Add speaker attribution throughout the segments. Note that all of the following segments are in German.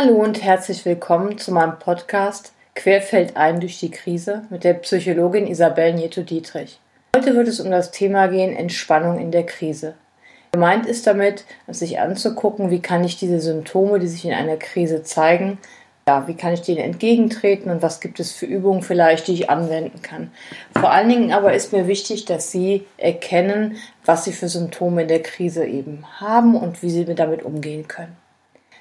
Speaker 1: Hallo und herzlich willkommen zu meinem Podcast Querfeld ein durch die Krise mit der Psychologin Isabel Nieto-Dietrich. Heute wird es um das Thema gehen Entspannung in der Krise. Gemeint ist damit, sich anzugucken, wie kann ich diese Symptome, die sich in einer Krise zeigen, ja, wie kann ich denen entgegentreten und was gibt es für Übungen vielleicht, die ich anwenden kann. Vor allen Dingen aber ist mir wichtig, dass Sie erkennen, was Sie für Symptome in der Krise eben haben und wie Sie damit umgehen können.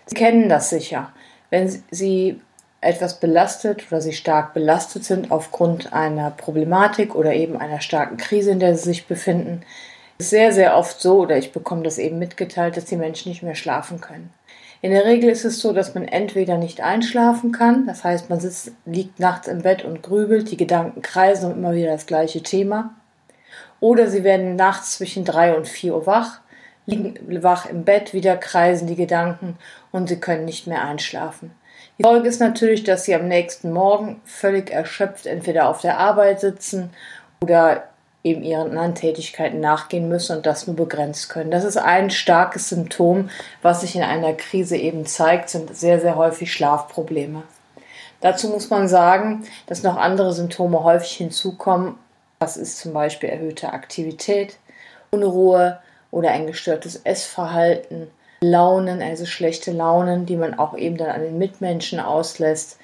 Speaker 1: Sie kennen das sicher. Wenn Sie etwas belastet oder Sie stark belastet sind aufgrund einer Problematik oder eben einer starken Krise, in der Sie sich befinden, ist sehr, sehr oft so, oder ich bekomme das eben mitgeteilt, dass die Menschen nicht mehr schlafen können. In der Regel ist es so, dass man entweder nicht einschlafen kann, das heißt, man sitzt, liegt nachts im Bett und grübelt, die Gedanken kreisen und immer wieder das gleiche Thema. Oder sie werden nachts zwischen drei und vier Uhr wach liegen wach im Bett, wieder kreisen die Gedanken und sie können nicht mehr einschlafen. Die Folge ist natürlich, dass sie am nächsten Morgen völlig erschöpft entweder auf der Arbeit sitzen oder eben ihren anderen Tätigkeiten nachgehen müssen und das nur begrenzt können. Das ist ein starkes Symptom, was sich in einer Krise eben zeigt, sind sehr, sehr häufig Schlafprobleme. Dazu muss man sagen, dass noch andere Symptome häufig hinzukommen. Das ist zum Beispiel erhöhte Aktivität, Unruhe, oder ein gestörtes Essverhalten, Launen, also schlechte Launen, die man auch eben dann an den Mitmenschen auslässt.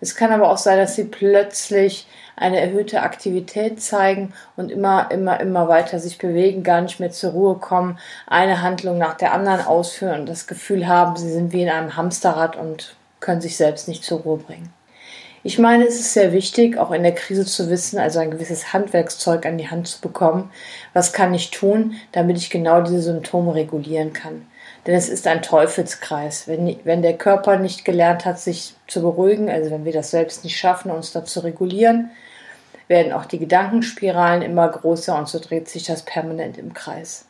Speaker 1: Es kann aber auch sein, dass sie plötzlich eine erhöhte Aktivität zeigen und immer, immer, immer weiter sich bewegen, gar nicht mehr zur Ruhe kommen, eine Handlung nach der anderen ausführen und das Gefühl haben, sie sind wie in einem Hamsterrad und können sich selbst nicht zur Ruhe bringen. Ich meine, es ist sehr wichtig, auch in der Krise zu wissen, also ein gewisses Handwerkszeug an die Hand zu bekommen. Was kann ich tun, damit ich genau diese Symptome regulieren kann? Denn es ist ein Teufelskreis. Wenn, wenn der Körper nicht gelernt hat, sich zu beruhigen, also wenn wir das selbst nicht schaffen, uns da zu regulieren, werden auch die Gedankenspiralen immer größer und so dreht sich das permanent im Kreis.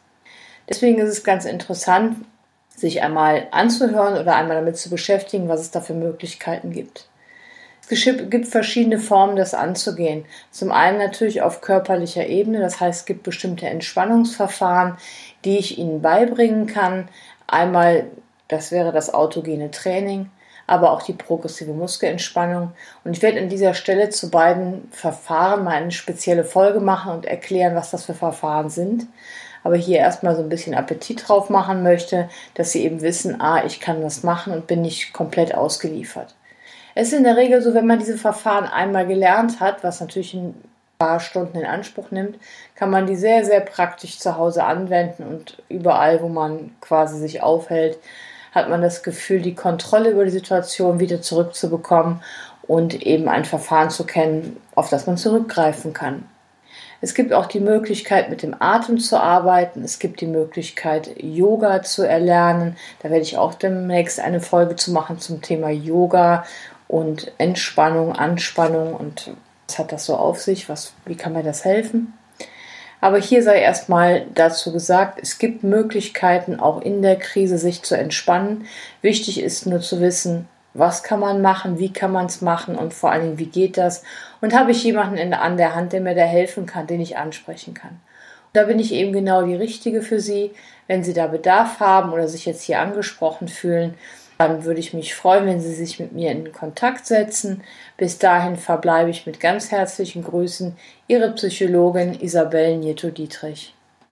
Speaker 1: Deswegen ist es ganz interessant, sich einmal anzuhören oder einmal damit zu beschäftigen, was es da für Möglichkeiten gibt. Es gibt verschiedene Formen, das anzugehen. Zum einen natürlich auf körperlicher Ebene, das heißt, es gibt bestimmte Entspannungsverfahren, die ich Ihnen beibringen kann. Einmal, das wäre das autogene Training, aber auch die progressive Muskelentspannung. Und ich werde an dieser Stelle zu beiden Verfahren mal eine spezielle Folge machen und erklären, was das für Verfahren sind. Aber hier erstmal so ein bisschen Appetit drauf machen möchte, dass Sie eben wissen, ah, ich kann das machen und bin nicht komplett ausgeliefert. Es ist in der Regel so, wenn man diese Verfahren einmal gelernt hat, was natürlich ein paar Stunden in Anspruch nimmt, kann man die sehr, sehr praktisch zu Hause anwenden und überall, wo man quasi sich aufhält, hat man das Gefühl, die Kontrolle über die Situation wieder zurückzubekommen und eben ein Verfahren zu kennen, auf das man zurückgreifen kann. Es gibt auch die Möglichkeit, mit dem Atem zu arbeiten. Es gibt die Möglichkeit, Yoga zu erlernen. Da werde ich auch demnächst eine Folge zu machen zum Thema Yoga und Entspannung, Anspannung und was hat das so auf sich? Was, wie kann mir das helfen? Aber hier sei erstmal dazu gesagt, es gibt Möglichkeiten, auch in der Krise sich zu entspannen. Wichtig ist nur zu wissen, was kann man machen, wie kann man es machen und vor allen Dingen, wie geht das? Und habe ich jemanden in, an der Hand, der mir da helfen kann, den ich ansprechen kann? Und da bin ich eben genau die Richtige für Sie. Wenn Sie da Bedarf haben oder sich jetzt hier angesprochen fühlen, dann würde ich mich freuen, wenn Sie sich mit mir in Kontakt setzen. Bis dahin verbleibe ich mit ganz herzlichen Grüßen. Ihre Psychologin Isabel Nieto-Dietrich.